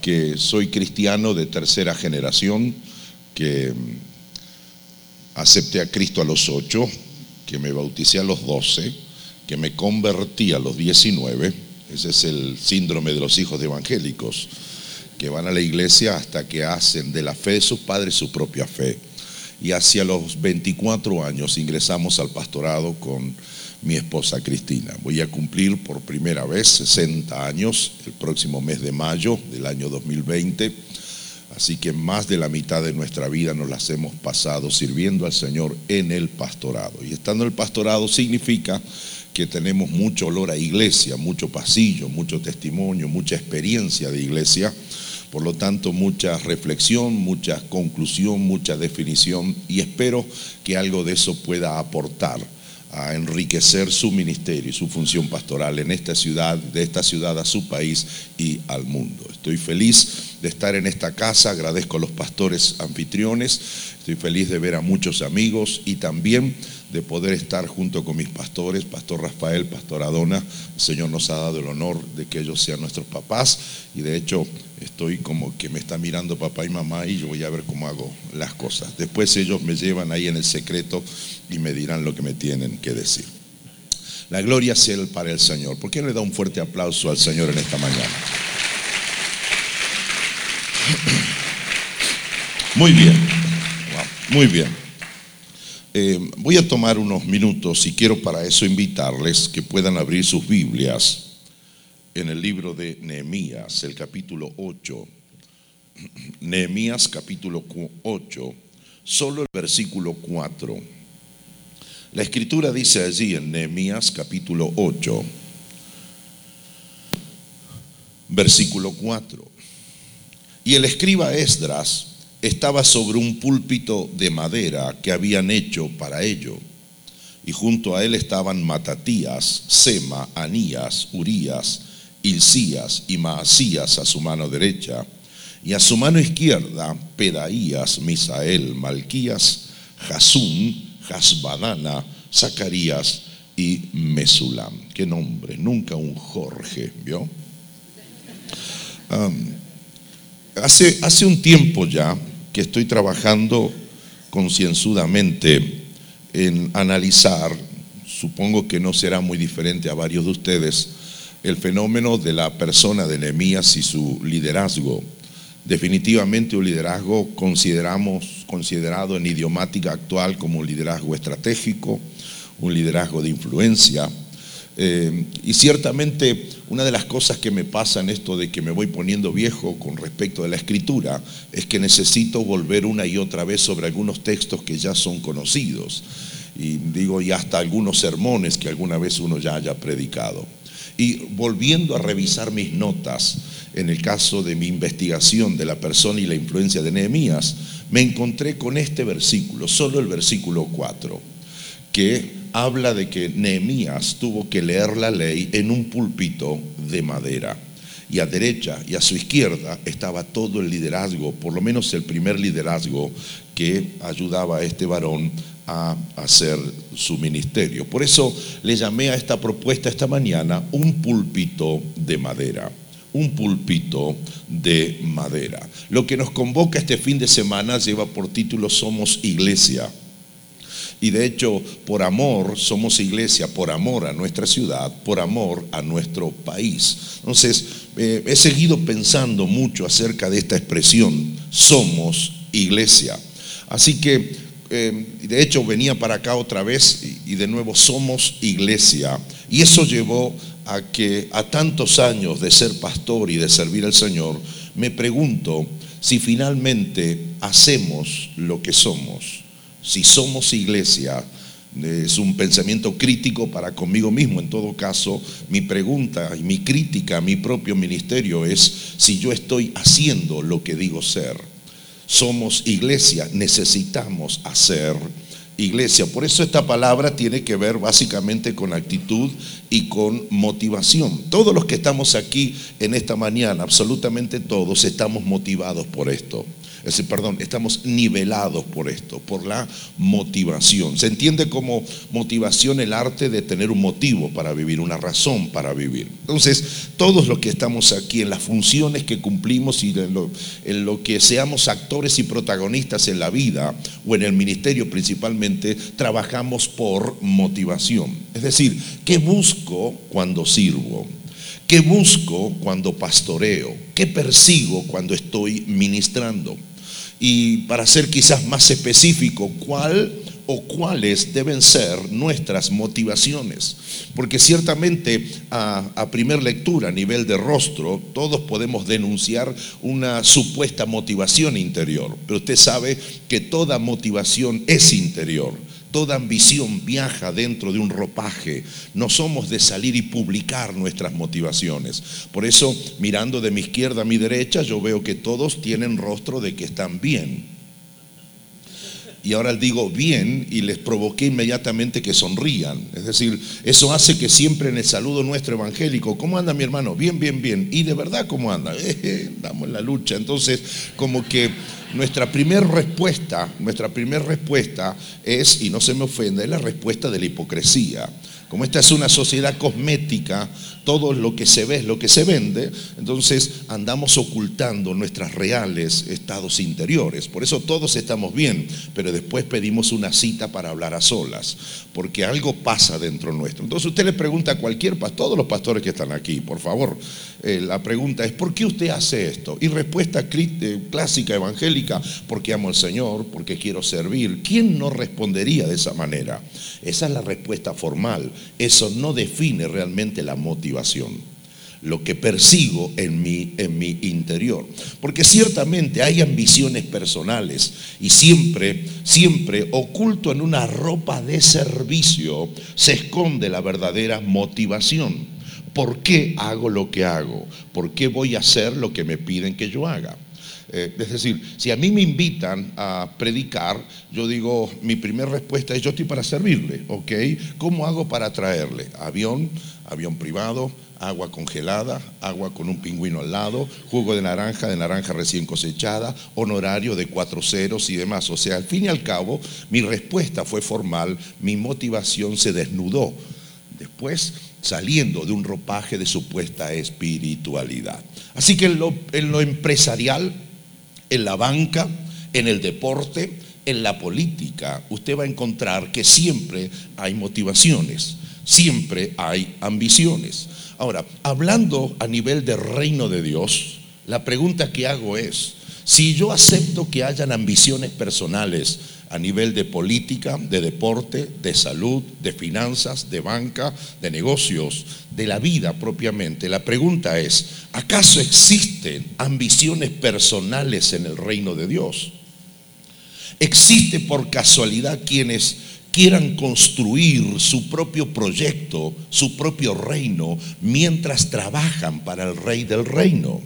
que soy cristiano de tercera generación, que mm, acepté a Cristo a los ocho, que me bauticé a los doce, que me convertí a los diecinueve. Ese es el síndrome de los hijos evangélicos, que van a la iglesia hasta que hacen de la fe de sus padres su propia fe. Y hacia los 24 años ingresamos al pastorado con mi esposa Cristina. Voy a cumplir por primera vez 60 años el próximo mes de mayo del año 2020. Así que más de la mitad de nuestra vida nos las hemos pasado sirviendo al Señor en el pastorado. Y estando en el pastorado significa que tenemos mucho olor a iglesia, mucho pasillo, mucho testimonio, mucha experiencia de iglesia. Por lo tanto, mucha reflexión, mucha conclusión, mucha definición y espero que algo de eso pueda aportar a enriquecer su ministerio y su función pastoral en esta ciudad, de esta ciudad a su país y al mundo. Estoy feliz de estar en esta casa, agradezco a los pastores anfitriones, estoy feliz de ver a muchos amigos y también de poder estar junto con mis pastores, Pastor Rafael, Pastor Adona. El Señor nos ha dado el honor de que ellos sean nuestros papás y de hecho estoy como que me está mirando papá y mamá y yo voy a ver cómo hago las cosas. Después ellos me llevan ahí en el secreto y me dirán lo que me tienen que decir. La gloria sea para el Señor. ¿Por qué le da un fuerte aplauso al Señor en esta mañana? Muy bien, muy bien. Eh, voy a tomar unos minutos y quiero para eso invitarles que puedan abrir sus Biblias en el libro de Nehemías, el capítulo 8. Nehemías capítulo 8, solo el versículo 4. La escritura dice allí en Nehemías capítulo 8, versículo 4. Y el escriba Esdras estaba sobre un púlpito de madera que habían hecho para ello. Y junto a él estaban Matatías, Sema, Anías, Urías, Hilcías y Maasías a su mano derecha. Y a su mano izquierda, Pedaías, Misael, Malquías, Jasún, Jasbadana, Zacarías y Mesulam. Qué nombre, nunca un Jorge, ¿vio? hace, hace un tiempo ya, que estoy trabajando concienzudamente en analizar, supongo que no será muy diferente a varios de ustedes, el fenómeno de la persona de Nehemías y su liderazgo. Definitivamente un liderazgo consideramos, considerado en idiomática actual como un liderazgo estratégico, un liderazgo de influencia, eh, y ciertamente una de las cosas que me pasa en esto de que me voy poniendo viejo con respecto a la escritura es que necesito volver una y otra vez sobre algunos textos que ya son conocidos. Y digo, y hasta algunos sermones que alguna vez uno ya haya predicado. Y volviendo a revisar mis notas, en el caso de mi investigación de la persona y la influencia de Nehemías, me encontré con este versículo, solo el versículo 4, que habla de que Nehemías tuvo que leer la ley en un púlpito de madera. Y a derecha y a su izquierda estaba todo el liderazgo, por lo menos el primer liderazgo que ayudaba a este varón a hacer su ministerio. Por eso le llamé a esta propuesta esta mañana un púlpito de madera un púlpito de madera. Lo que nos convoca este fin de semana lleva por título Somos Iglesia. Y de hecho, por amor somos iglesia, por amor a nuestra ciudad, por amor a nuestro país. Entonces, eh, he seguido pensando mucho acerca de esta expresión, somos iglesia. Así que, eh, de hecho, venía para acá otra vez y de nuevo somos iglesia. Y eso llevó a que a tantos años de ser pastor y de servir al Señor, me pregunto si finalmente hacemos lo que somos si somos iglesia, es un pensamiento crítico para conmigo mismo. En todo caso, mi pregunta y mi crítica a mi propio ministerio es si yo estoy haciendo lo que digo ser. Somos iglesia, necesitamos hacer iglesia. Por eso esta palabra tiene que ver básicamente con actitud y con motivación. Todos los que estamos aquí en esta mañana, absolutamente todos, estamos motivados por esto. Ese, perdón, estamos nivelados por esto, por la motivación. Se entiende como motivación el arte de tener un motivo para vivir, una razón para vivir. Entonces, todos los que estamos aquí en las funciones que cumplimos y en lo que seamos actores y protagonistas en la vida o en el ministerio principalmente, trabajamos por motivación. Es decir, ¿qué busco cuando sirvo? ¿Qué busco cuando pastoreo? ¿Qué persigo cuando estoy ministrando? Y para ser quizás más específico, ¿cuál o cuáles deben ser nuestras motivaciones? Porque ciertamente a, primer lectura, a nivel de rostro, todos podemos denunciar una supuesta motivación interior, pero usted sabe que toda motivación es interior Toda ambición viaja dentro de un ropaje. No somos de salir y publicar nuestras motivaciones. Por eso, mirando de mi izquierda a mi derecha, yo veo que todos tienen rostro de que están bien. Y ahora digo bien y les provoqué inmediatamente que sonrían. Es decir, eso hace que siempre en el saludo nuestro evangélico, ¿cómo anda mi hermano? Bien, bien, bien. Y de verdad, ¿cómo anda? Estamos en la lucha. Entonces, como que nuestra primera respuesta, nuestra primera respuesta es, y no se me ofende, es la respuesta de la hipocresía. Como esta es una sociedad cosmética, todo lo que se ve es lo que se vende, entonces andamos ocultando nuestros reales estados interiores. Por eso todos estamos bien, pero después pedimos una cita para hablar a solas, porque algo pasa dentro nuestro. Entonces usted le pregunta a cualquier pastor, todos los pastores que están aquí, por favor, eh, la pregunta es, ¿por qué usted hace esto? Y respuesta eh, clásica evangélica, porque amo al Señor, porque quiero servir. ¿Quién no respondería de esa manera? Esa es la respuesta formal. Eso no define realmente la motivación lo que persigo en mi, en mi interior. Porque ciertamente hay ambiciones personales y siempre, siempre oculto en una ropa de servicio se esconde la verdadera motivación. ¿Por qué hago lo que hago? ¿Por qué voy a hacer lo que me piden que yo haga? Eh, es decir, si a mí me invitan a predicar, yo digo, mi primera respuesta es yo estoy para servirle, ¿ok? ¿Cómo hago para traerle? Avión, avión privado, agua congelada, agua con un pingüino al lado, jugo de naranja, de naranja recién cosechada, honorario de cuatro ceros y demás. O sea, al fin y al cabo, mi respuesta fue formal, mi motivación se desnudó. Después, saliendo de un ropaje de supuesta espiritualidad. Así que en lo, en lo empresarial, en la banca, en el deporte, en la política, usted va a encontrar que siempre hay motivaciones, siempre hay ambiciones. Ahora, hablando a nivel de reino de Dios, la pregunta que hago es, si yo acepto que hayan ambiciones personales a nivel de política, de deporte, de salud, de finanzas, de banca, de negocios, de la vida propiamente. La pregunta es, ¿acaso existen ambiciones personales en el reino de Dios? ¿Existe por casualidad quienes quieran construir su propio proyecto, su propio reino, mientras trabajan para el rey del reino?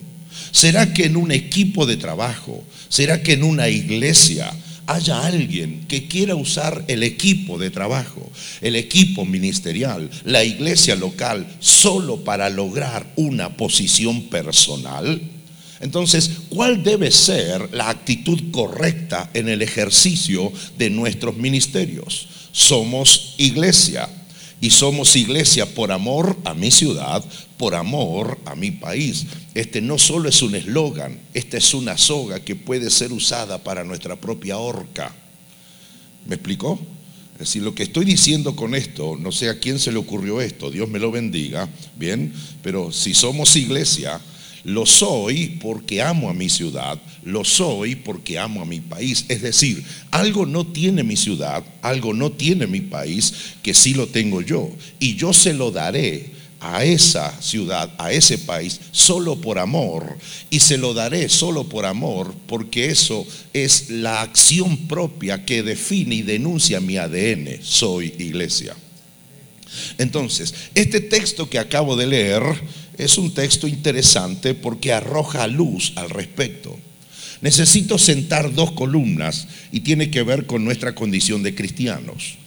¿Será que en un equipo de trabajo, será que en una iglesia, haya alguien que quiera usar el equipo de trabajo, el equipo ministerial, la iglesia local, solo para lograr una posición personal, entonces, ¿cuál debe ser la actitud correcta en el ejercicio de nuestros ministerios? Somos iglesia y somos iglesia por amor a mi ciudad, por amor a mi país. Este no solo es un eslogan, esta es una soga que puede ser usada para nuestra propia horca. ¿Me explicó? Es decir, lo que estoy diciendo con esto, no sé a quién se le ocurrió esto, Dios me lo bendiga, bien, pero si somos iglesia, lo soy porque amo a mi ciudad, lo soy porque amo a mi país. Es decir, algo no tiene mi ciudad, algo no tiene mi país, que sí lo tengo yo. Y yo se lo daré a esa ciudad, a ese país, solo por amor. Y se lo daré solo por amor, porque eso es la acción propia que define y denuncia mi ADN. Soy iglesia. Entonces, este texto que acabo de leer es un texto interesante porque arroja luz al respecto. Necesito sentar dos columnas y tiene que ver con nuestra condición de cristianos.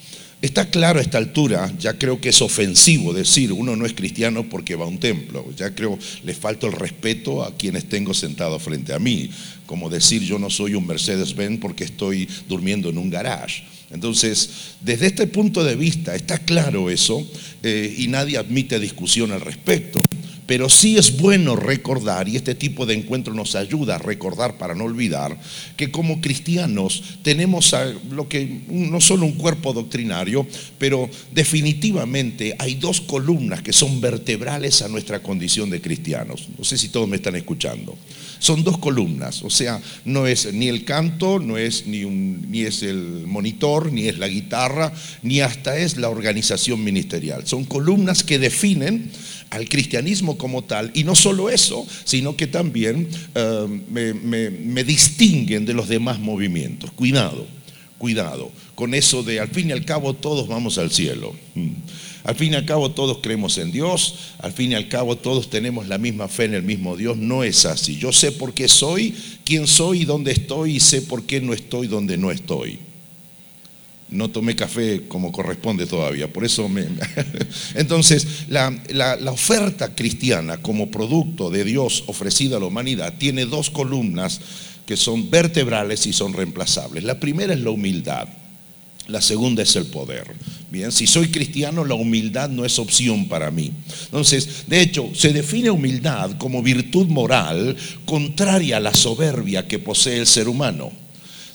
Está claro a esta altura, ya creo que es ofensivo decir uno no es cristiano porque va a un templo. Ya creo le falta el respeto a quienes tengo sentado frente a mí, como decir yo no soy un Mercedes-Benz porque estoy durmiendo en un garage. Entonces, desde este punto de vista está claro eso eh, y nadie admite discusión al respecto. Pero sí es bueno recordar, y este tipo de encuentro nos ayuda a recordar para no olvidar, que como cristianos tenemos lo que no solo un cuerpo doctrinario, pero definitivamente hay dos columnas que son vertebrales a nuestra condición de cristianos. No sé si todos me están escuchando. Son dos columnas, o sea, no es ni el canto, no es ni, ni es el monitor, ni es la guitarra, ni hasta es la organización ministerial. Son columnas que definen al cristianismo como tal. Y no solo eso, sino que también eh, me, distinguen de los demás movimientos. Cuidado, cuidado con eso de al fin y al cabo todos vamos al cielo. Mm. Al fin y al cabo todos creemos en Dios, al fin y al cabo todos tenemos la misma fe en el mismo Dios. No es así. Yo sé por qué soy, quién soy y dónde estoy y sé por qué no estoy donde no estoy no tomé café como corresponde todavía, por eso me... Entonces, la, oferta cristiana como producto de Dios ofrecida a la humanidad tiene dos columnas que son vertebrales y son reemplazables. La primera es la humildad, la segunda es el poder. Bien, si soy cristiano, la humildad no es opción para mí. Entonces, de hecho, se define humildad como virtud moral contraria a la soberbia que posee el ser humano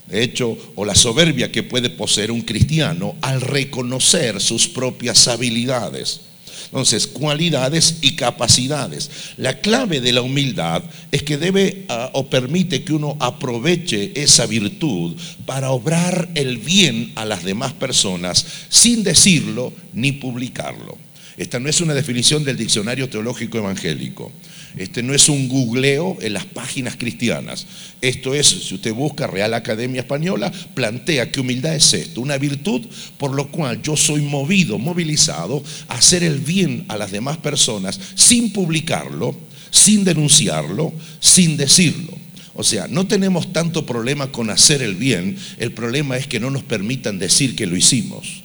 de hecho, o la soberbia que puede poseer un cristiano al reconocer sus propias habilidades. Entonces, cualidades y capacidades. La clave de la humildad es que debe ah, o permite que uno aproveche esa virtud para obrar el bien a las demás personas sin decirlo ni publicarlo. Esta no es una definición del diccionario teológico evangélico. Este no es un googleo en las páginas cristianas. Esto es, si usted busca Real Academia Española, plantea que humildad es esto, una virtud por lo cual yo soy movido, movilizado a hacer el bien a las demás personas sin publicarlo, sin denunciarlo, sin decirlo. O sea, no tenemos tanto problema con hacer el bien, el problema es que no nos permitan decir que lo hicimos.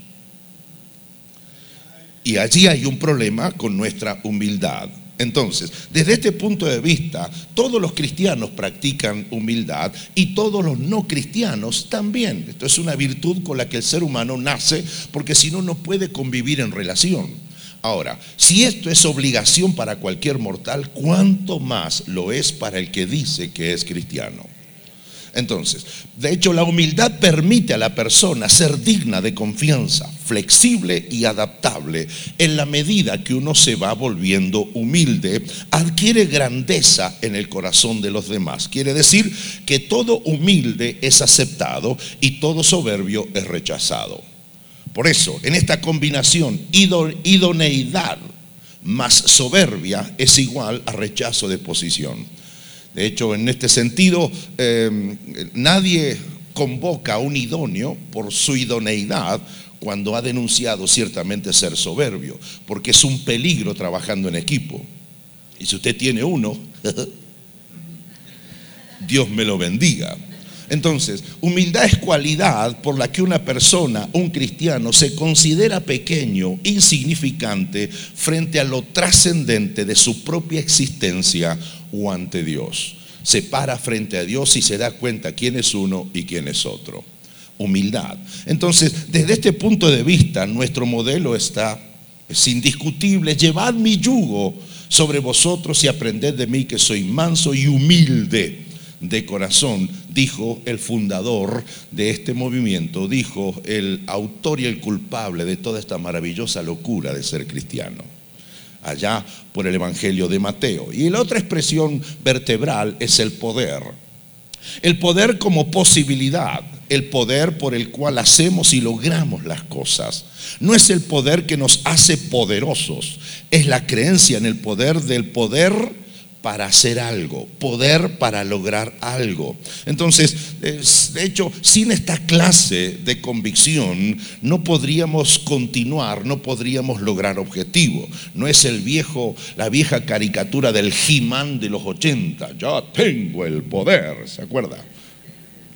Y allí hay un problema con nuestra humildad. Entonces, desde este punto de vista, todos los cristianos practican humildad y todos los no cristianos también. Esto es una virtud con la que el ser humano nace porque si no, no puede convivir en relación. Ahora, si esto es obligación para cualquier mortal, ¿cuánto más lo es para el que dice que es cristiano? Entonces, de hecho, la humildad permite a la persona ser digna de confianza, flexible y adaptable. En la medida que uno se va volviendo humilde, adquiere grandeza en el corazón de los demás. Quiere decir que todo humilde es aceptado y todo soberbio es rechazado. Por eso, en esta combinación, idoneidad más soberbia es igual a rechazo de posición. De hecho, en este sentido, em, nadie convoca a un idóneo por su idoneidad cuando ha denunciado ciertamente ser soberbio, porque es un peligro trabajando en equipo. Y si usted tiene uno, Dios me lo bendiga. Entonces, humildad es cualidad por la que una persona, un cristiano, se considera pequeño, insignificante frente a lo trascendente de su propia existencia o ante Dios. Se para frente a Dios y se da cuenta quién es uno y quién es otro. Humildad. Entonces, desde este punto de vista, nuestro modelo está, es indiscutible, llevad mi yugo sobre vosotros y aprended de mí que soy manso y humilde de corazón, dijo el fundador de este movimiento, dijo el autor y el culpable de toda esta maravillosa locura de ser cristiano, allá por el Evangelio de Mateo. Y la otra expresión vertebral es el poder. El poder como posibilidad, el poder por el cual hacemos y logramos las cosas. No es el poder que nos hace poderosos, es la creencia en el poder del poder para hacer algo, poder para lograr algo. Entonces, de hecho, sin esta clase de convicción no podríamos continuar, no podríamos lograr objetivo. No es el viejo, la vieja caricatura del He-Man de los 80, ya tengo el poder, ¿se acuerda?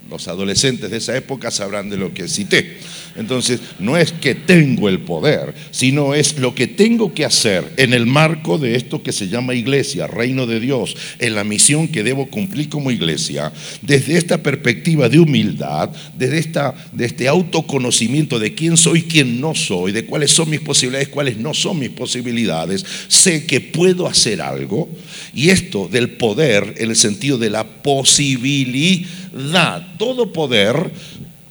Los adolescentes de esa época sabrán de lo que cité. Entonces, no es que tengo el poder, sino es lo que tengo que hacer en el marco de esto que se llama iglesia, reino de Dios, en la misión que debo cumplir como iglesia, desde esta perspectiva de humildad, desde esta, este autoconocimiento de quién soy, quién no soy, de cuáles son mis posibilidades, cuáles no son mis posibilidades, sé que puedo hacer algo. Y esto del poder en el sentido de la posibilidad, todo poder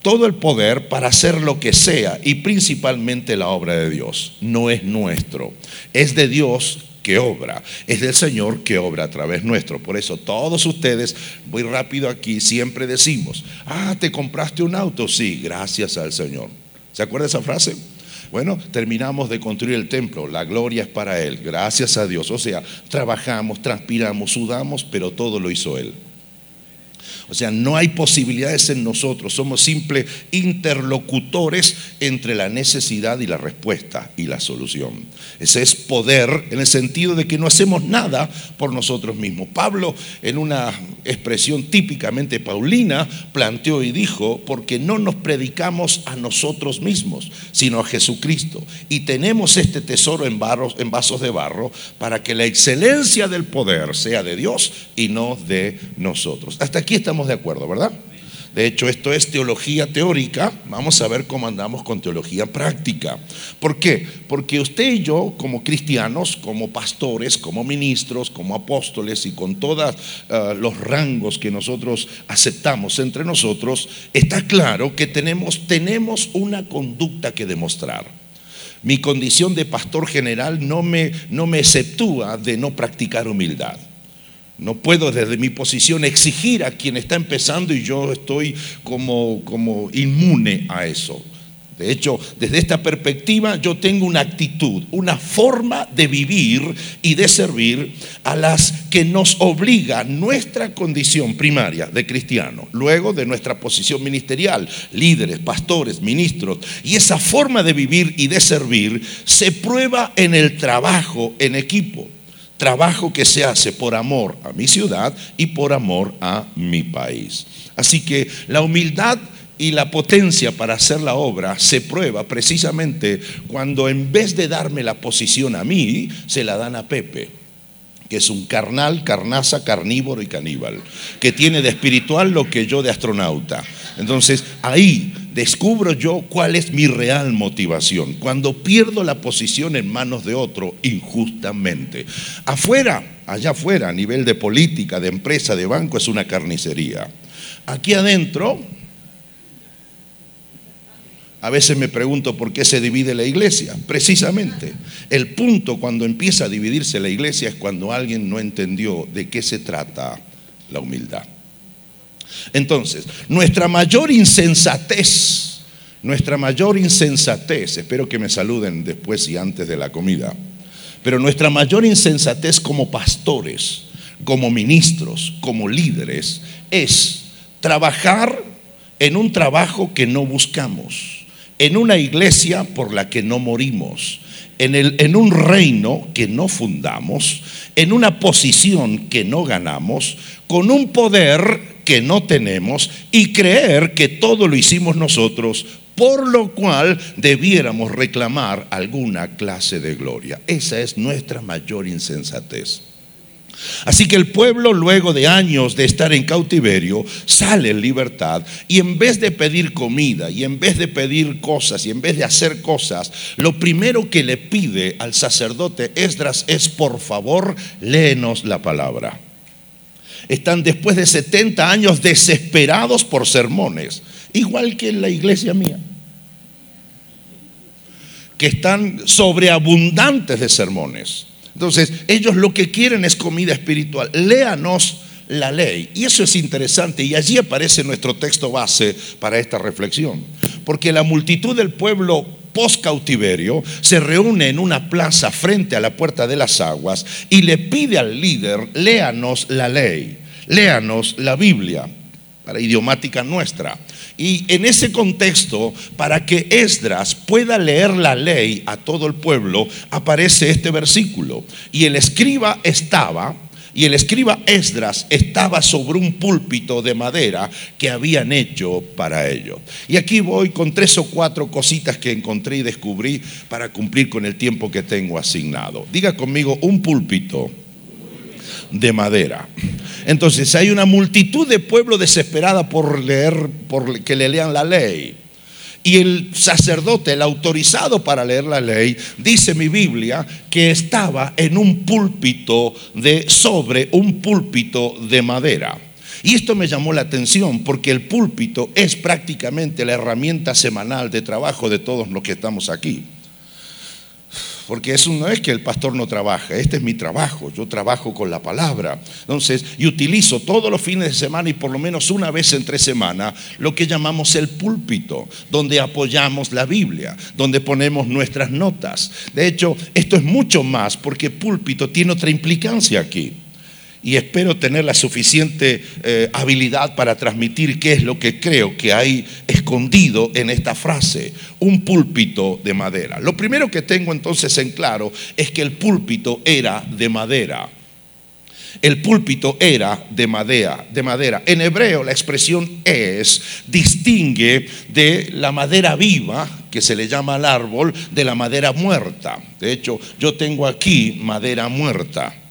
todo el poder para hacer lo que sea y principalmente la obra de Dios. No es nuestro, es de Dios que obra, es del Señor que obra a través nuestro. Por eso todos ustedes, voy rápido aquí, siempre decimos, ah, te compraste un auto, sí, gracias al Señor. ¿Se acuerda esa frase? Bueno, terminamos de construir el templo, la gloria es para Él, gracias a Dios. O sea, trabajamos, transpiramos, sudamos, pero todo lo hizo Él. O sea, no hay posibilidades en nosotros, somos simples interlocutores entre la necesidad y la respuesta y la solución. Ese es poder en el sentido de que no hacemos nada por nosotros mismos. Pablo, en una expresión típicamente paulina, planteó y dijo, porque no nos predicamos a nosotros mismos, sino a Jesucristo. Y tenemos este tesoro en, vasos de barro para que la excelencia del poder sea de Dios y no de nosotros. Hasta aquí estamos de acuerdo, ¿verdad? De hecho, esto es teología teórica. Vamos a ver cómo andamos con teología práctica. ¿Por qué? Porque usted y yo, como cristianos, como pastores, como ministros, como apóstoles y con todos eh, los rangos que nosotros aceptamos entre nosotros, está claro que tenemos, tenemos una conducta que demostrar. Mi condición de pastor general no me, no me exceptúa de no practicar humildad. No puedo desde mi posición exigir a quien está empezando y yo estoy como, como inmune a eso. De hecho, desde esta perspectiva yo tengo una actitud, una forma de vivir y de servir a las que nos obliga nuestra condición primaria de cristiano, luego de nuestra posición ministerial, líderes, pastores, ministros. Y esa forma de vivir y de servir se prueba en el trabajo en equipo trabajo que se hace por amor a mi ciudad y por amor a mi país. Así que la humildad y la potencia para hacer la obra se prueba precisamente cuando en vez de darme la posición a mí, se la dan a Pepe, que es un carnal, carnaza, carnívoro y caníbal, que tiene de espiritual lo que yo de astronauta. Entonces ahí descubro yo cuál es mi real motivación. Cuando pierdo la posición en manos de otro injustamente. Afuera, allá afuera, a nivel de política, de empresa, de banco, es una carnicería. Aquí adentro, a veces me pregunto por qué se divide la iglesia. Precisamente, el punto cuando empieza a dividirse la iglesia es cuando alguien no entendió de qué se trata la humildad. Entonces, nuestra mayor insensatez, nuestra mayor insensatez, espero que me saluden después y antes de la comida, pero nuestra mayor insensatez como pastores, como ministros, como líderes, es trabajar en un trabajo que no buscamos, en una iglesia por la que no morimos, en, el, en, un reino que no fundamos, en una posición que no ganamos, con un poder que no tenemos y creer que todo lo hicimos nosotros, por lo cual debiéramos reclamar alguna clase de gloria. Esa es nuestra mayor insensatez. Así que el pueblo, luego de años de estar en cautiverio, sale en libertad y en vez de pedir comida y en vez de pedir cosas y en vez de hacer cosas, lo primero que le pide al sacerdote Esdras es, por favor, léenos la palabra están después de 70 años desesperados por sermones, igual que en la iglesia mía, que están sobreabundantes de sermones. Entonces, ellos lo que quieren es comida espiritual. Léanos la ley. Y eso es interesante. Y allí aparece nuestro texto base para esta reflexión. Porque la multitud del pueblo post cautiverio se reúne en una plaza frente a la puerta de las aguas y le pide al líder, léanos la ley, léanos la Biblia, para idiomática nuestra. Y en ese contexto, para que Esdras pueda leer la ley a todo el pueblo, aparece este versículo. Y el escriba estaba y el escriba Esdras estaba sobre un púlpito de madera que habían hecho para ello. Y aquí voy con tres o cuatro cositas que encontré y descubrí para cumplir con el tiempo que tengo asignado. Diga conmigo, un púlpito de madera. Entonces hay una multitud de pueblo desesperada por leer, por que le lean la ley. Y el sacerdote, el autorizado para leer la ley, dice mi Biblia que estaba en un púlpito de sobre un púlpito de madera. Y esto me llamó la atención porque el púlpito es prácticamente la herramienta semanal de trabajo de todos los que estamos aquí. Porque eso no es que el pastor no trabaja, este es mi trabajo, yo trabajo con la palabra. Entonces, y utilizo todos los fines de semana y por lo menos una vez entre semana lo que llamamos el púlpito, donde apoyamos la Biblia, donde ponemos nuestras notas. De hecho, esto es mucho más porque púlpito tiene otra implicancia aquí y espero tener la suficiente eh, habilidad para transmitir qué es lo que creo que hay escondido en esta frase, un púlpito de madera. Lo primero que tengo entonces en claro es que el púlpito era de madera. El púlpito era de madera, de madera. En hebreo la expresión es distingue de la madera viva, que se le llama al árbol, de la madera muerta. De hecho, yo tengo aquí madera muerta.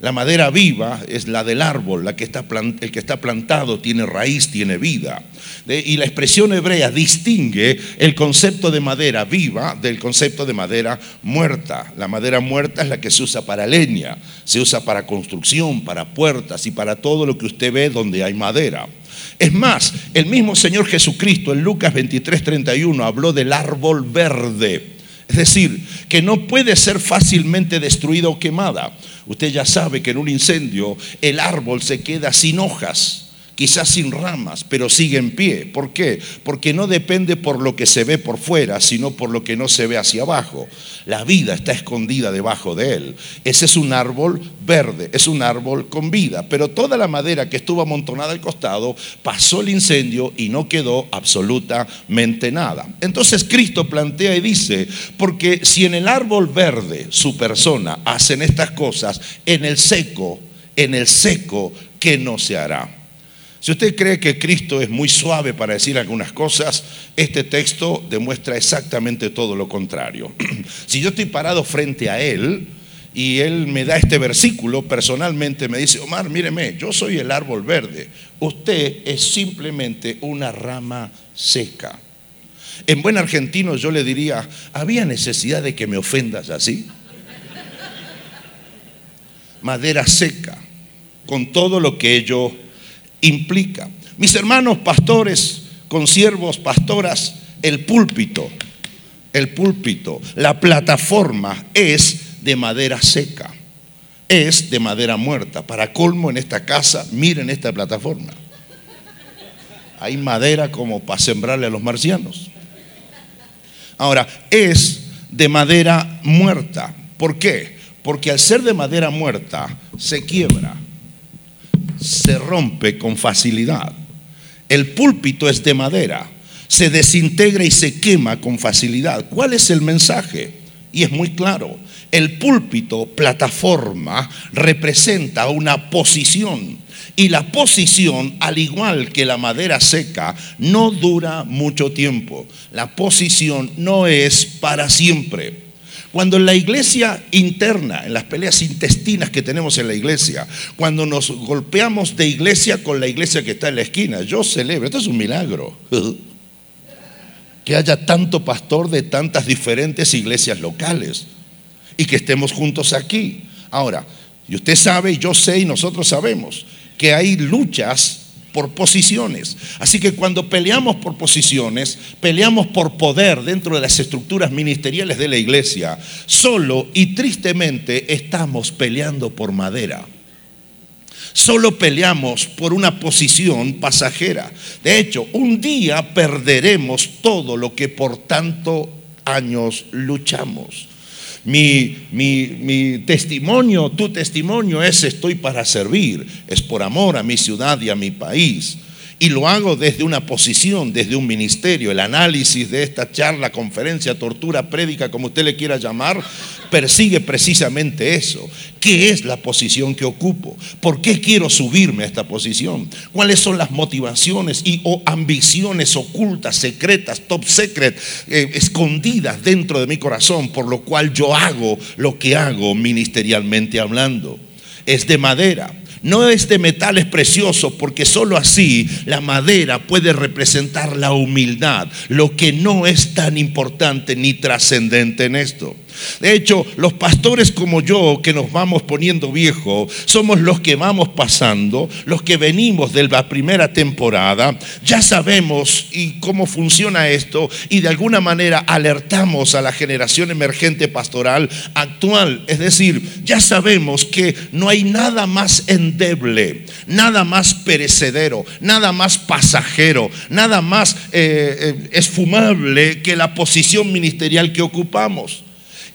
La madera viva es la del árbol, la que está el que está plantado tiene raíz, tiene vida. y la expresión hebrea distingue el concepto de madera viva del concepto de madera muerta. La madera muerta es la que se usa para leña, se usa para construcción, para puertas y para todo lo que usted ve donde hay madera. Es más, el mismo Señor Jesucristo en Lucas 23, 31 habló del árbol verde. Es decir, que no puede ser fácilmente destruida o quemada. Usted ya sabe que en un incendio el árbol se queda sin hojas quizás sin ramas, pero sigue en pie. ¿Por qué? Porque no depende por lo que se ve por fuera, sino por lo que no se ve hacia abajo. La vida está escondida debajo de él. Ese es un árbol verde, es un árbol con vida, pero toda la madera que estuvo amontonada al costado pasó el incendio y no quedó absolutamente nada. Entonces Cristo plantea y dice, porque si en el árbol verde su persona hacen estas cosas, en el seco, en el seco, ¿qué no se hará? Si usted cree que Cristo es muy suave para decir algunas cosas, este texto demuestra exactamente todo lo contrario. Si yo estoy parado frente a Él y Él me da este versículo, personalmente me dice, Omar, míreme, yo soy el árbol verde, usted es simplemente una rama seca. En buen argentino yo le diría, ¿había necesidad de que me ofendas así? Madera seca, con todo lo que ello implica. Mis hermanos pastores, consiervos, pastoras, el púlpito, el púlpito, la plataforma es de madera seca, es de madera muerta. Para colmo en esta casa, miren esta plataforma. Hay madera como para sembrarle a los marcianos. Ahora, es de madera muerta. ¿Por qué? Porque al ser de madera muerta se quiebra se rompe con facilidad. El púlpito es de madera, se desintegra y se quema con facilidad. ¿Cuál es el mensaje? Y es muy claro. El púlpito, plataforma, representa una posición. Y la posición, al igual que la madera seca, no dura mucho tiempo. La posición no es para siempre. Cuando en la iglesia interna, en las peleas intestinas que tenemos en la iglesia, cuando nos golpeamos de iglesia con la iglesia que está en la esquina, yo celebro, esto es un milagro, que haya tanto pastor de tantas diferentes iglesias locales y que estemos juntos aquí. Ahora, y usted sabe, yo sé, y nosotros sabemos, que hay luchas por posiciones. Así que cuando peleamos por posiciones, peleamos por poder dentro de las estructuras ministeriales de la iglesia, solo y tristemente estamos peleando por madera. Solo peleamos por una posición pasajera. De hecho, un día perderemos todo lo que por tanto años luchamos. Mi, testimonio, tu testimonio es estoy para servir, es por amor a mi ciudad y a mi país. Y lo hago desde una posición, desde un ministerio. El análisis de esta charla, conferencia, tortura, prédica, como usted le quiera llamar, persigue precisamente eso. ¿Qué es la posición que ocupo? ¿Por qué quiero subirme a esta posición? ¿Cuáles son las motivaciones y o ambiciones ocultas, secretas, top secret, eh, escondidas dentro de mi corazón, por lo cual yo hago lo que hago ministerialmente hablando? Es de madera no es de metales preciosos porque sólo así la madera puede representar la humildad, lo que no es tan importante ni trascendente en esto. De hecho, los pastores como yo, que nos vamos poniendo viejos, somos los que vamos pasando, los que venimos de la primera temporada, ya sabemos y cómo funciona esto y de alguna manera alertamos a la generación emergente pastoral actual. Es decir, ya sabemos que no hay nada más endeble, nada más perecedero, nada más pasajero, nada más eh, eh, esfumable que la posición ministerial que ocupamos.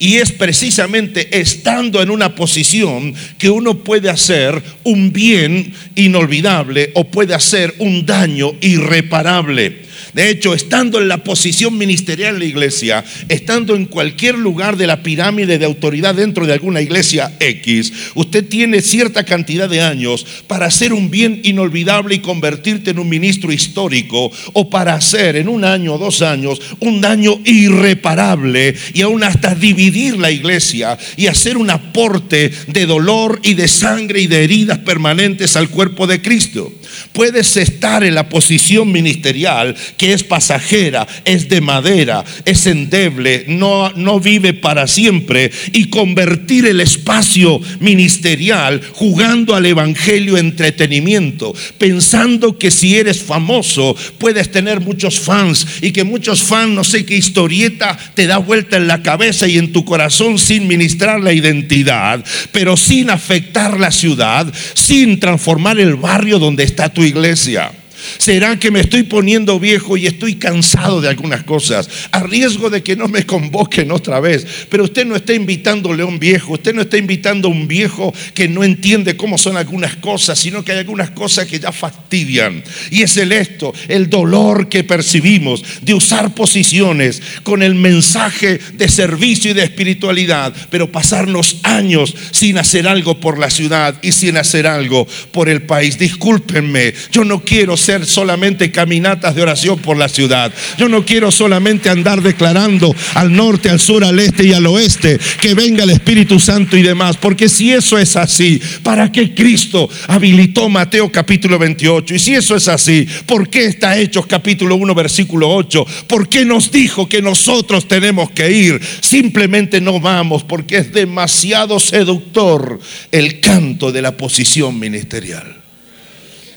Y es precisamente estando en una posición que uno puede hacer un bien inolvidable o puede hacer un daño irreparable. De hecho, estando en la posición ministerial de la iglesia, estando en cualquier lugar de la pirámide de autoridad dentro de alguna iglesia X, usted tiene cierta cantidad de años para hacer un bien inolvidable y convertirte en un ministro histórico o para hacer en un año o dos años un daño irreparable y aún hasta dividir la iglesia y hacer un aporte de dolor y de sangre y de heridas permanentes al cuerpo de Cristo. Puedes estar en la posición ministerial es pasajera, es de madera, es endeble, no, no vive para siempre y convertir el espacio ministerial jugando al evangelio entretenimiento, pensando que si eres famoso puedes tener muchos fans y que muchos fans no sé qué historieta te da vuelta en la cabeza y en tu corazón sin ministrar la identidad, pero sin afectar la ciudad, sin transformar el barrio donde está tu iglesia. ¿Será que me estoy poniendo viejo y estoy cansado de algunas cosas? A riesgo de que no me convoquen otra vez. Pero usted no está invitándole a un viejo, usted no está invitando a un viejo que no entiende cómo son algunas cosas, sino que hay algunas cosas que ya fastidian. Y es el esto, el dolor que percibimos de usar posiciones con el mensaje de servicio y de espiritualidad, pero pasarnos años sin hacer algo por la ciudad y sin hacer algo por el país. Discúlpenme, yo no quiero ser solamente caminatas de oración por la ciudad. Yo no quiero solamente andar declarando al norte, al sur, al este y al oeste que venga el Espíritu Santo y demás. Porque si eso es así, ¿para qué Cristo habilitó Mateo capítulo 28? Y si eso es así, ¿por qué está Hechos capítulo 1 versículo 8? ¿Por qué nos dijo que nosotros tenemos que ir? Simplemente no vamos porque es demasiado seductor el canto de la posición ministerial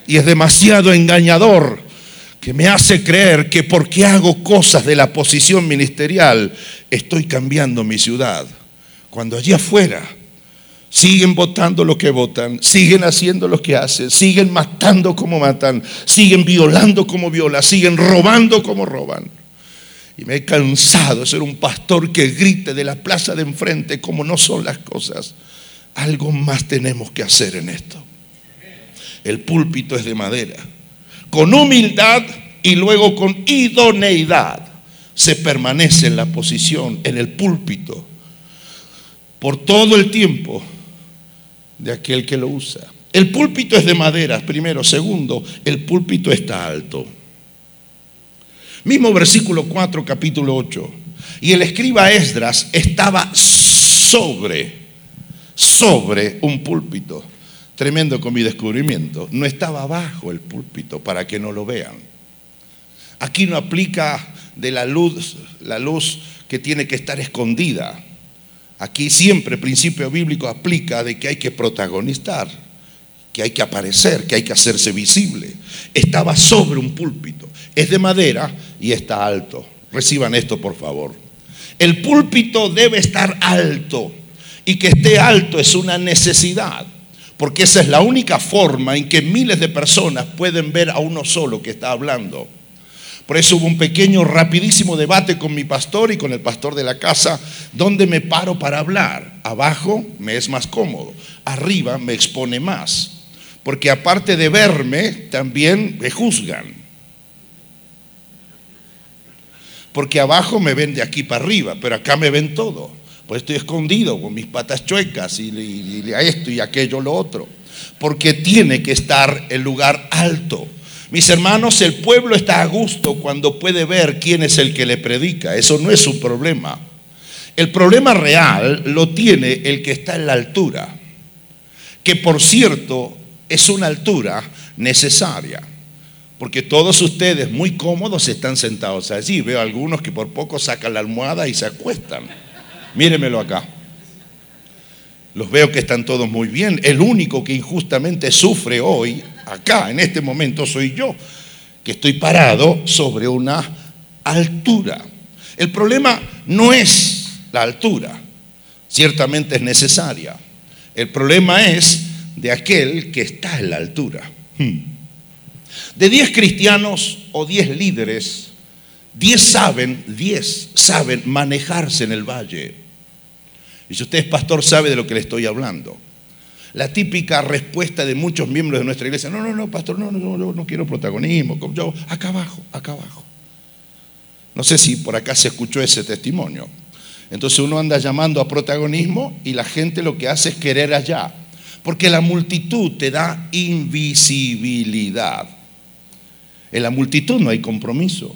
y es demasiado engañador que me hace creer que porque hago cosas de la posición ministerial estoy cambiando mi ciudad. Cuando allí afuera siguen votando lo que votan, siguen haciendo lo que hacen, siguen matando como matan, siguen violando como violan, siguen robando como roban. Y me he cansado de ser un pastor que grite de la plaza de enfrente como no son las cosas. Algo más tenemos que hacer en esto. El púlpito es de madera. Con humildad y luego con idoneidad se permanece en la posición, en el púlpito, por todo el tiempo de aquel que lo usa. El púlpito es de madera, primero. Segundo, el púlpito está alto. Mismo versículo 4, capítulo 8. Y el escriba Esdras estaba sobre, sobre un púlpito tremendo con mi descubrimiento, no estaba abajo el púlpito para que no lo vean. Aquí no aplica de la luz, la luz que tiene que estar escondida. Aquí siempre el principio bíblico aplica de que hay que protagonizar, que hay que aparecer, que hay que hacerse visible. Estaba sobre un púlpito, es de madera y está alto. Reciban esto, por favor. El púlpito debe estar alto y que esté alto es una necesidad porque esa es la única forma en que miles de personas pueden ver a uno solo que está hablando. Por eso hubo un pequeño, rapidísimo debate con mi pastor y con el pastor de la casa, donde me paro para hablar. Abajo me es más cómodo, arriba me expone más. Porque aparte de verme, también me juzgan. Porque abajo me ven de aquí para arriba, pero acá me ven todo. Pues estoy escondido con mis patas chuecas y, y, a esto y aquello, lo otro. Porque tiene que estar el lugar alto. Mis hermanos, el pueblo está a gusto cuando puede ver quién es el que le predica. Eso no es un problema. El problema real lo tiene el que está en la altura, que por cierto es una altura necesaria, porque todos ustedes muy cómodos están sentados allí. Veo algunos que por poco sacan la almohada y se acuestan. Mírenmelo acá. Los veo que están todos muy bien. El único que injustamente sufre hoy, acá, en este momento, soy yo, que estoy parado sobre una altura. El problema no es la altura, ciertamente es necesaria. El problema es de aquel que está en la altura. Hmm. De 10 cristianos o 10 líderes, 10 saben, 10 saben manejarse en el valle. Y si usted es pastor, sabe de lo que le estoy hablando. La típica respuesta de muchos miembros de nuestra iglesia, no, no, no, pastor, no, no, no, no quiero protagonismo, yo, acá abajo, acá abajo. No sé si por acá se escuchó ese testimonio. Entonces uno anda llamando a protagonismo y la gente lo que hace es querer allá. Porque la multitud te da invisibilidad. En la multitud no hay compromiso.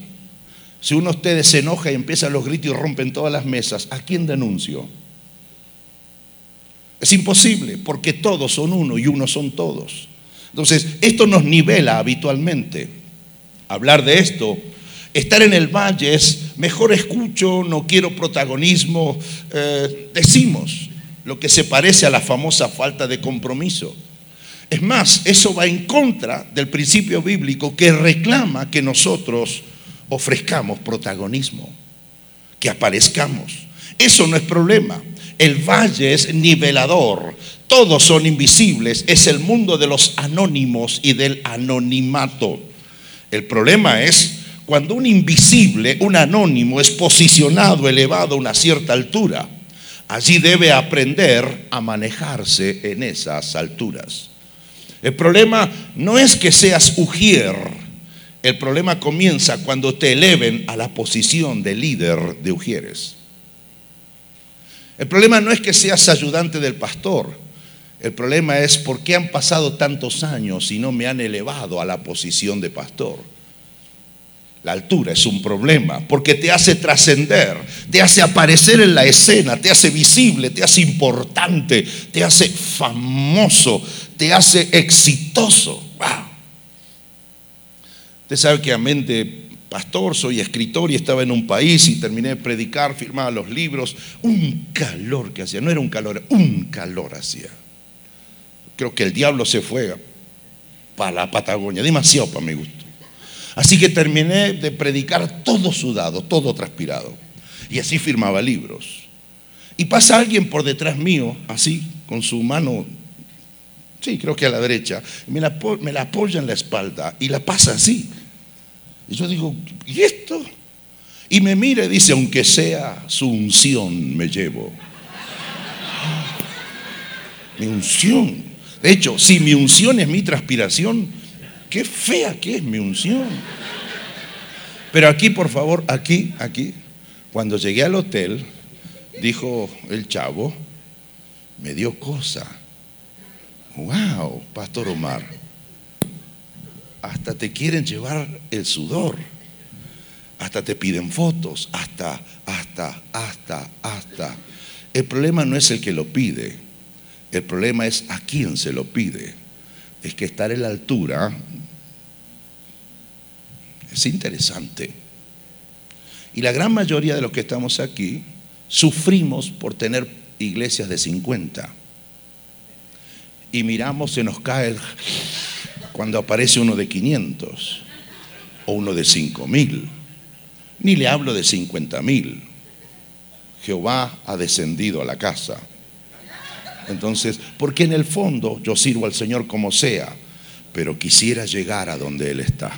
Si uno ustedes se enoja y empieza los gritos y rompen todas las mesas, ¿a quién denuncio? Es imposible, porque todos son uno y uno son todos. Entonces, esto nos nivela habitualmente. Hablar de esto, estar en el valle es, mejor escucho, no quiero protagonismo, eh, decimos, lo que se parece a la famosa falta de compromiso. Es más, eso va en contra del principio bíblico que reclama que nosotros ofrezcamos protagonismo, que aparezcamos. Eso no es problema. El valle es nivelador. Todos son invisibles. Es el mundo de los anónimos y del anonimato. El problema es cuando un invisible, un anónimo, es posicionado, elevado a una cierta altura Allí debe aprender a manejarse en esas alturas. El problema no es que seas ujier, el problema comienza cuando te eleven a la posición de líder de ujieres. El problema no es que seas ayudante del pastor, el problema es por qué han pasado tantos años y no me han elevado a la posición de pastor. La altura es un problema porque te hace trascender, te hace aparecer en la escena, te hace visible, te hace importante, te hace famoso, te hace exitoso. Wow. Usted sabe que a mente pastor, soy escritor y estaba en un país y terminé de predicar, firmaba los libros. Un calor que hacía, no era un calor, un calor hacía. Creo que el diablo se fue para la Patagonia, demasiado para mi gusto. Así que terminé de predicar todo sudado, todo transpirado. Y así firmaba libros. Y pasa alguien por detrás mío, así, con su mano, sí, creo que a la derecha, me la, me la apoya en la espalda y la pasa así. Y yo digo, ¿y esto? Y me mira y dice, aunque sea su unción, me llevo. Mi unción. De hecho, si mi unción es mi transpiración, Qué fea que es mi unción. Pero aquí, por favor, aquí, aquí, cuando llegué al hotel, dijo el chavo, me dio cosa. Wow, Pastor Omar, hasta te quieren llevar el sudor, hasta te piden fotos, hasta, hasta, hasta, hasta. El problema no es el que lo pide, el problema es a quién se lo pide. Es que estar en la altura es interesante. Y la gran mayoría de los que estamos aquí sufrimos por tener iglesias de 50. Y miramos, se nos cae cuando aparece uno de 500 o uno de 5 mil. Ni le hablo de 50 mil. Jehová ha descendido a la casa. Entonces, porque en el fondo yo sirvo al Señor como sea, pero quisiera llegar a donde Él está.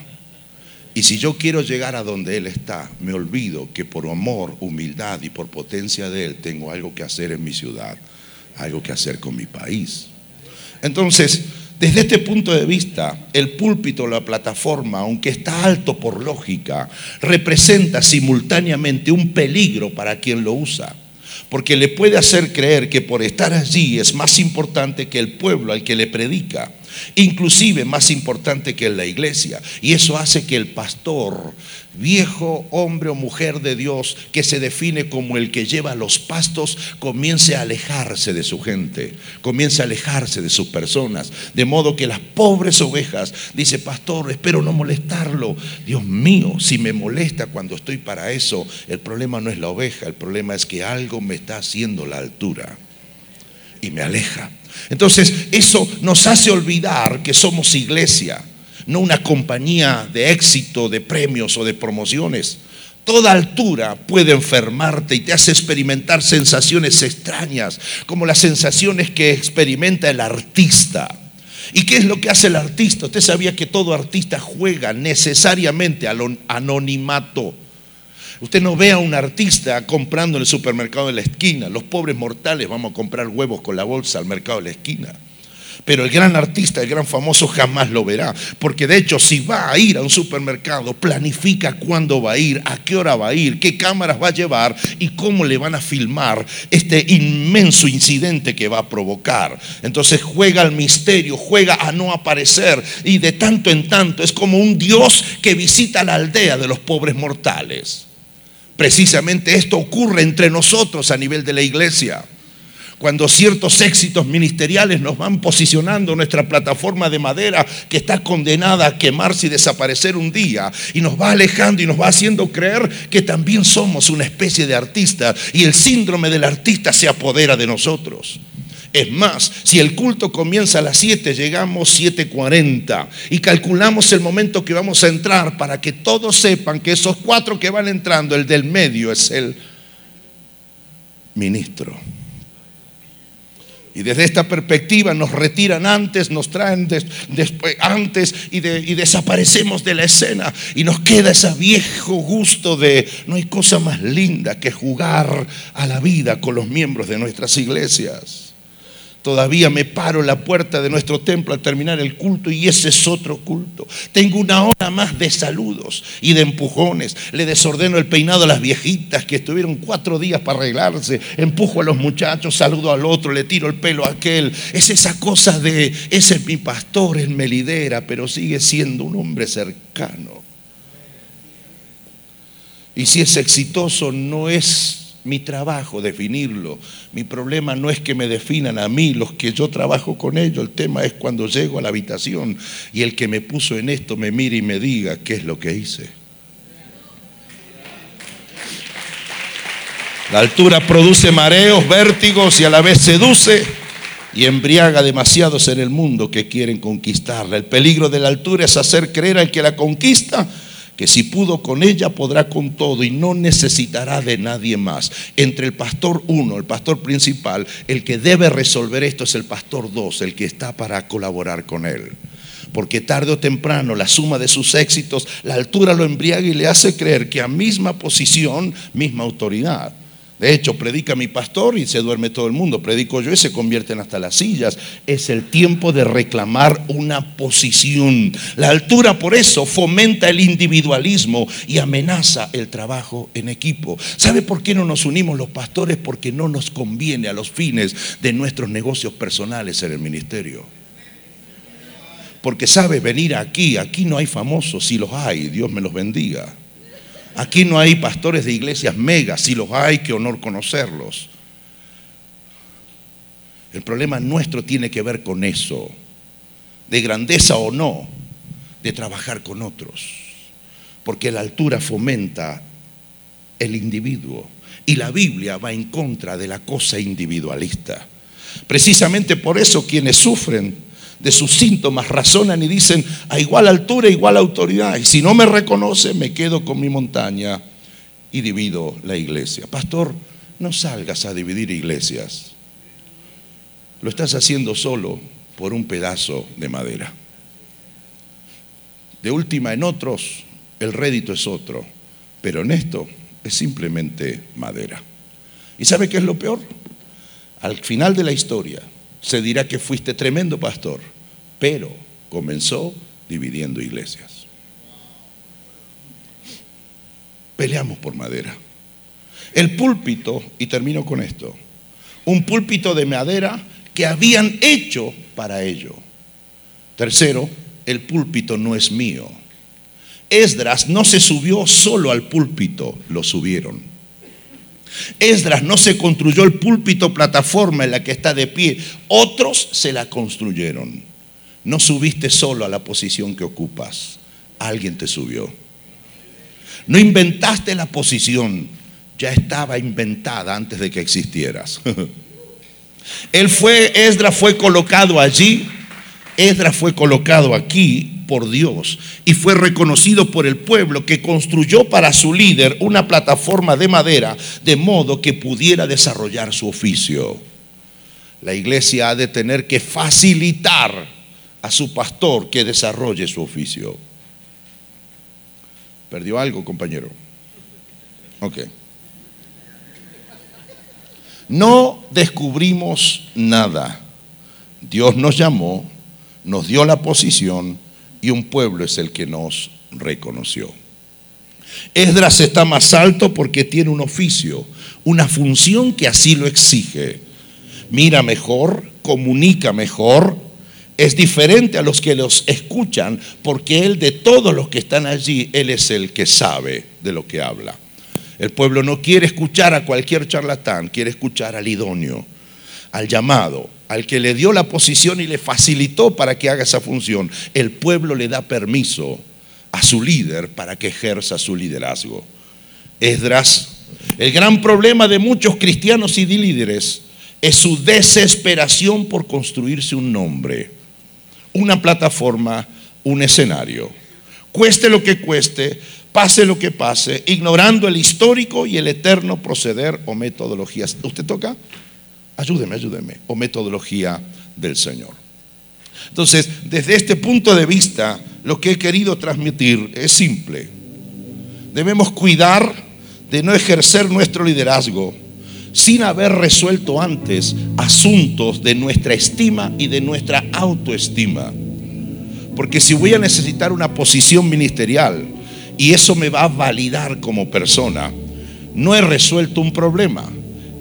Y si yo quiero llegar a donde Él está, me olvido que por amor, humildad y por potencia de Él tengo algo que hacer en mi ciudad, algo que hacer con mi país. Entonces, Desde este punto de vista, el púlpito, la plataforma, aunque está alto por lógica, representa simultáneamente un peligro para quien lo usa, porque le puede hacer creer que por estar allí es más importante que el pueblo al que le predica inclusive más importante que la iglesia. Y eso hace que el pastor, viejo hombre o mujer de Dios, que se define como el que lleva los pastos, comience a alejarse de su gente, comience a alejarse de sus personas. De modo que las pobres ovejas, dice pastor, espero no molestarlo. Dios mío, si me molesta cuando estoy para eso, el problema no es la oveja, el problema es que algo me está haciendo la altura y me aleja. Entonces, eso nos hace olvidar que somos iglesia, no una compañía de éxito, de premios o de promociones. Toda altura puede enfermarte y te hace experimentar sensaciones extrañas, como las sensaciones que experimenta el artista. ¿Y qué es lo que hace el artista? Usted sabía que todo artista juega necesariamente al anonimato. Usted no ve a un artista comprando en el supermercado de la esquina. Los pobres mortales vamos a comprar huevos con la bolsa al mercado de la esquina. Pero el gran artista, el gran famoso jamás lo verá. Porque de hecho, si va a ir a un supermercado, planifica cuándo va a ir, a qué hora va a ir, qué cámaras va a llevar y cómo le van a filmar este inmenso incidente que va a provocar. Entonces juega al misterio, juega a no aparecer y de tanto en tanto es como un Dios que visita la aldea de los pobres mortales. Precisamente esto ocurre entre nosotros a nivel de la iglesia. Cuando ciertos éxitos ministeriales nos van posicionando nuestra plataforma de madera que está condenada a quemarse y desaparecer un día y nos va alejando y nos va haciendo creer que también somos una especie de artista y el síndrome del artista se apodera de nosotros. Es más, si el culto comienza a las 7, llegamos 7.40 y calculamos el momento que vamos a entrar para que todos sepan que esos cuatro que van entrando, el del medio es el ministro. Y desde esta perspectiva nos retiran antes, nos traen después, antes y, y, desaparecemos de la escena. Y nos queda ese viejo gusto de no hay cosa más linda que jugar a la vida con los miembros de nuestras iglesias. Todavía me paro en la puerta de nuestro templo al terminar el culto y ese es otro culto. Tengo una hora más de saludos y de empujones. Le desordeno el peinado a las viejitas que estuvieron cuatro días para arreglarse. Empujo a los muchachos, saludo al otro, le tiro el pelo a aquel. Es esa cosa de, ese es mi pastor, él me lidera, pero sigue siendo un hombre cercano. Y si es exitoso, no es mi trabajo definirlo. Mi problema no es que me definan a mí, los que yo trabajo con ellos. El tema es cuando llego a la habitación y el que me puso en esto me mire y me diga qué es lo que hice. La altura produce mareos, vértigos y a la vez seduce y embriaga demasiados en el mundo que quieren conquistarla. El peligro de la altura es hacer creer al que la conquista que si pudo con ella, podrá con todo y no necesitará de nadie más. Entre el pastor uno, el pastor principal, el que debe resolver esto es el pastor dos, el que está para colaborar con él. Porque tarde o temprano la suma de sus éxitos, la altura lo embriaga y le hace creer que a misma posición, misma autoridad. De hecho, predica mi pastor y se duerme todo el mundo. Predico yo y se convierten hasta las sillas. Es el tiempo de reclamar una posición. La altura por eso fomenta el individualismo y amenaza el trabajo en equipo. ¿Sabe por qué no nos unimos los pastores? Porque no nos conviene a los fines de nuestros negocios personales en el ministerio. Porque sabe venir aquí, aquí no hay famosos, si los hay, Dios me los bendiga. Aquí no hay pastores de iglesias megas, si los hay, qué honor conocerlos. El problema nuestro tiene que ver con eso, de grandeza o no, de trabajar con otros, porque la altura fomenta el individuo y la Biblia va en contra de la cosa individualista. Precisamente por eso quienes sufren de sus síntomas razonan y dicen a igual altura, igual autoridad. Y si no me reconoce, me quedo con mi montaña y divido la iglesia. Pastor, no salgas a dividir iglesias. Lo estás haciendo solo por un pedazo de madera. De última, en otros el rédito es otro, pero en esto es simplemente madera. ¿Y sabe qué es lo peor? Al final de la historia se dirá que fuiste tremendo pastor, pero comenzó dividiendo iglesias. Peleamos por madera. El púlpito, y termino con esto, un púlpito de madera que habían hecho para ello. Tercero, el púlpito no es mío. Esdras no se subió solo al púlpito, lo subieron. Esdras no se construyó el púlpito plataforma en la que está de pie, otros se la construyeron. No subiste solo a la posición que ocupas, alguien te subió. No inventaste la posición, ya estaba inventada antes de que existieras. Él fue, Esdras fue colocado allí, Esdras fue colocado aquí por Dios y fue reconocido por el pueblo que construyó para su líder una plataforma de madera de modo que pudiera desarrollar su oficio. La iglesia ha de tener que facilitar a su pastor que desarrolle su oficio. ¿Perdió algo, compañero? Ok. No descubrimos nada. Dios nos llamó, nos dio la posición y un pueblo es el que nos reconoció. Esdras está más alto porque tiene un oficio, una función que así lo exige. Mira mejor, comunica mejor, es diferente a los que los escuchan porque él de todos los que están allí, él es el que sabe de lo que habla. El pueblo no quiere escuchar a cualquier charlatán, quiere escuchar al idóneo, al llamado, al que le dio la posición y le facilitó para que haga esa función. El pueblo le da permiso a su líder para que ejerza su liderazgo. Esdras, el gran problema de muchos cristianos y de líderes es su desesperación por construirse un nombre, una plataforma, un escenario. Cueste lo que cueste, pase lo que pase, ignorando el histórico y el eterno proceder o metodologías. ¿Usted toca? Ayúdeme, ayúdeme. O metodología del Señor. Entonces, desde este punto de vista, lo que he querido transmitir es simple. Debemos cuidar de no ejercer nuestro liderazgo sin haber resuelto antes asuntos de nuestra estima y de nuestra autoestima. Porque si voy a necesitar una posición ministerial, y eso me va a validar como persona. No he resuelto un problema.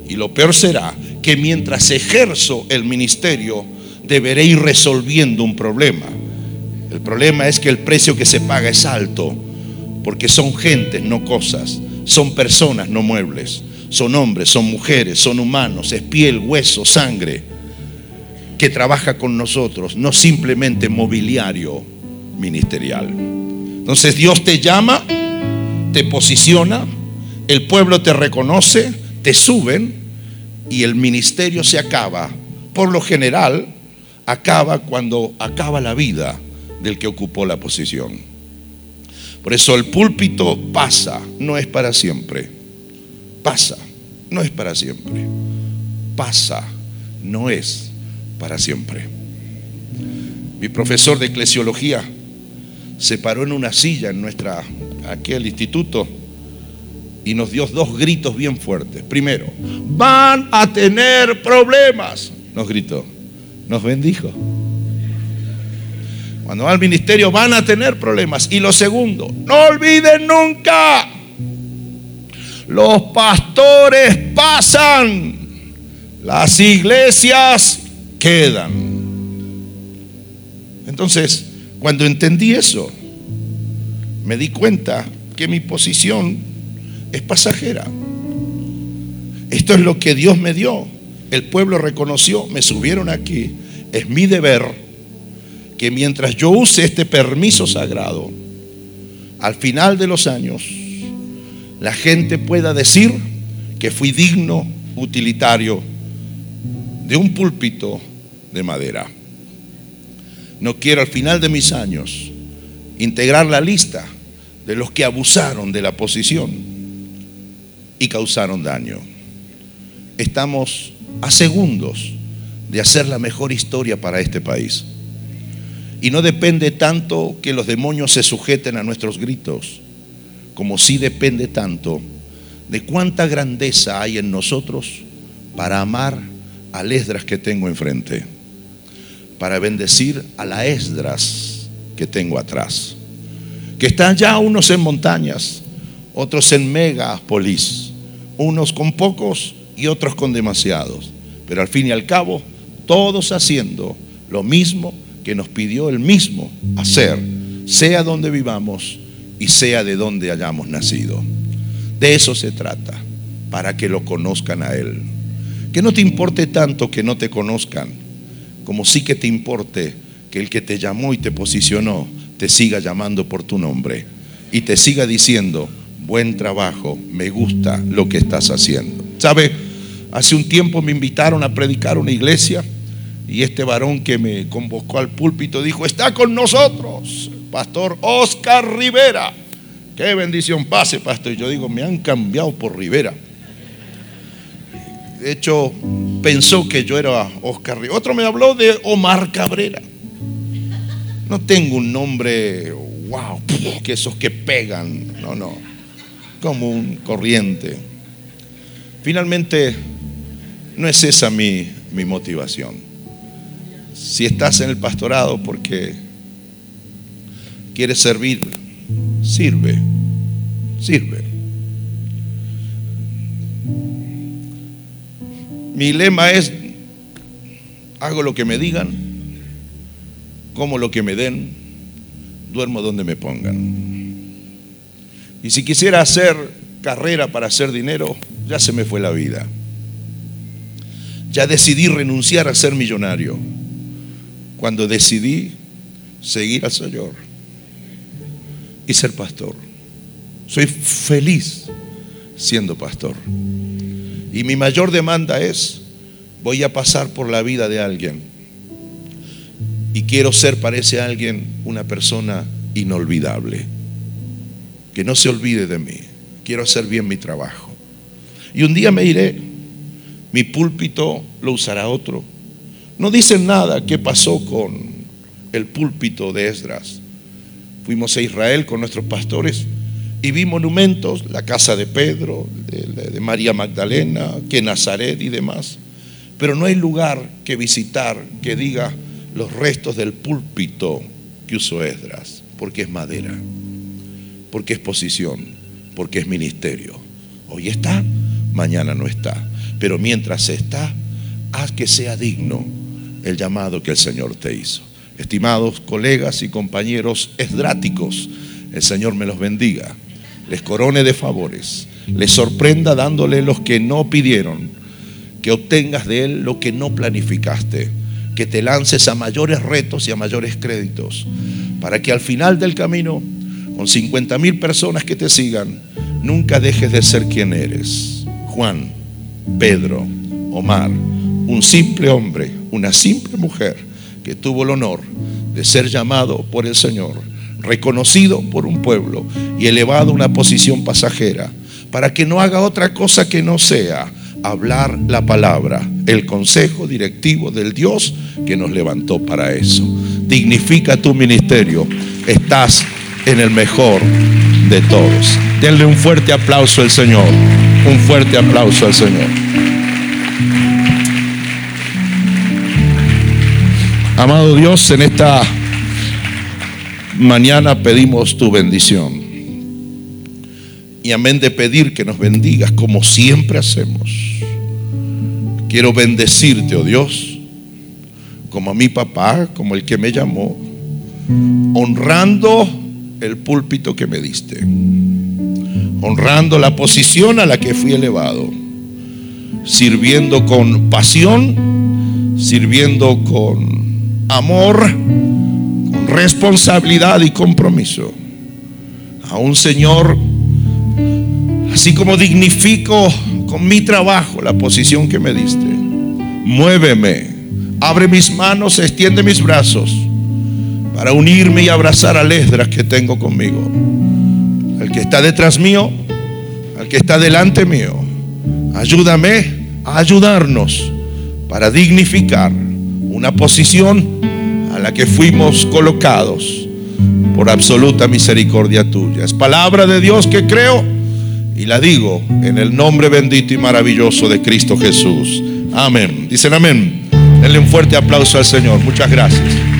Y lo peor será que mientras ejerzo el ministerio, deberé ir resolviendo un problema. El problema es que el precio que se paga es alto, porque son gentes, no cosas. Son personas, no muebles. Son hombres, son mujeres, son humanos, es piel, hueso, sangre, que trabaja con nosotros, no simplemente mobiliario ministerial. Entonces Dios te llama, te posiciona, el pueblo te reconoce, te suben y el ministerio se acaba. Por lo general, acaba cuando acaba la vida del que ocupó la posición. Por eso el púlpito pasa, no es para siempre. Pasa, no es para siempre. Pasa, no es para siempre. Mi profesor de eclesiología se paró en una silla en nuestra, aquí al instituto, y nos dio dos gritos bien fuertes. Primero, van a tener problemas, nos gritó, nos bendijo. Cuando va al ministerio van a tener problemas. Y lo segundo, no olviden nunca, los pastores pasan, las iglesias quedan. Entonces, cuando entendí eso, me di cuenta que mi posición es pasajera. Esto es lo que Dios me dio. El pueblo reconoció, me subieron aquí. Es mi deber que mientras yo use este permiso sagrado, al final de los años, la gente pueda decir que fui digno, utilitario, de un púlpito de madera. No quiero al final de mis años integrar la lista de los que abusaron de la posición y causaron daño. Estamos a segundos de hacer la mejor historia para este país. Y no depende tanto que los demonios se sujeten a nuestros gritos, como sí depende tanto de cuánta grandeza hay en nosotros para amar al Esdras que tengo enfrente para bendecir a la Esdras que tengo atrás. Que están ya unos en montañas, otros en megapolis, unos con pocos y otros con demasiados. Pero al fin y al cabo, todos haciendo lo mismo que nos pidió el mismo hacer, sea donde vivamos y sea de donde hayamos nacido. De eso se trata, para que lo conozcan a Él. Que no te importe tanto que no te conozcan, como sí que te importe que el que te llamó y te posicionó te siga llamando por tu nombre y te siga diciendo, buen trabajo, me gusta lo que estás haciendo. ¿Sabe? Hace un tiempo me invitaron a predicar una iglesia y este varón que me convocó al púlpito dijo, está con nosotros, pastor Oscar Rivera. Qué bendición pase, pastor. Y yo digo, me han cambiado por Rivera. De hecho, pensó que yo era Oscar Rivera. Otro me habló de Omar Cabrera. No tengo un nombre, wow, que esos que pegan. No, no. Como un corriente. Finalmente, no es esa mi, mi motivación si estás en el pastorado porque quieres servir, sirve, sirve. Mi lema es, hago lo que me digan, como lo que me den, duermo donde me pongan. Y si quisiera hacer carrera para hacer dinero, ya se me fue la vida. Ya decidí renunciar a ser millonario cuando decidí seguir al Señor y ser pastor. Soy feliz siendo pastor. Y mi mayor demanda es, voy a pasar por la vida de alguien y quiero ser para ese alguien una persona inolvidable, que no se olvide de mí. Quiero hacer bien mi trabajo. Y un día me iré, mi púlpito lo usará otro, no dicen nada qué pasó con el púlpito de Esdras. Fuimos a Israel con nuestros pastores y vi monumentos, la casa de Pedro, de, María Magdalena, que Nazaret y demás. Pero no hay lugar que visitar que diga los restos del púlpito que usó Esdras, porque es madera, porque es posición, porque es ministerio. Hoy está, mañana no está. Pero mientras está, haz que sea digno el llamado que el Señor te hizo. Estimados colegas y compañeros esdráticos, el Señor me los bendiga, les corone de favores, les sorprenda dándole los que no pidieron, que obtengas de Él lo que no planificaste, que te lances a mayores retos y a mayores créditos, para que al final del camino, con 50 mil personas que te sigan, nunca dejes de ser quien eres. Juan, Pedro, Omar, un simple hombre, una simple mujer que tuvo el honor de ser llamado por el Señor, reconocido por un pueblo y elevado a una posición pasajera, para que no haga otra cosa que no sea hablar la palabra, el consejo directivo del Dios que nos levantó para eso. Dignifica tu ministerio, estás en el mejor de todos. Denle un fuerte aplauso al Señor, un fuerte aplauso al Señor. Amado Dios, en esta mañana pedimos tu bendición. Y amén de pedir que nos bendigas como siempre hacemos. Quiero bendecirte, oh Dios, como a mi papá, como el que me llamó, honrando el púlpito que me diste, honrando la posición a la que fui elevado, sirviendo con pasión, sirviendo con amor, responsabilidad y compromiso. A un Señor, así como dignifico con mi trabajo la posición que me diste. Muéveme, abre mis manos, extiende mis brazos para unirme y abrazar al Esdras que tengo conmigo. El que está detrás mío, al que está delante mío. Ayúdame a ayudarnos para dignificar una posición a la que fuimos colocados por absoluta misericordia tuya. Es palabra de Dios que creo y la digo en el nombre bendito y maravilloso de Cristo Jesús. Amén. Dicen amén. Denle un fuerte aplauso al Señor. Muchas gracias.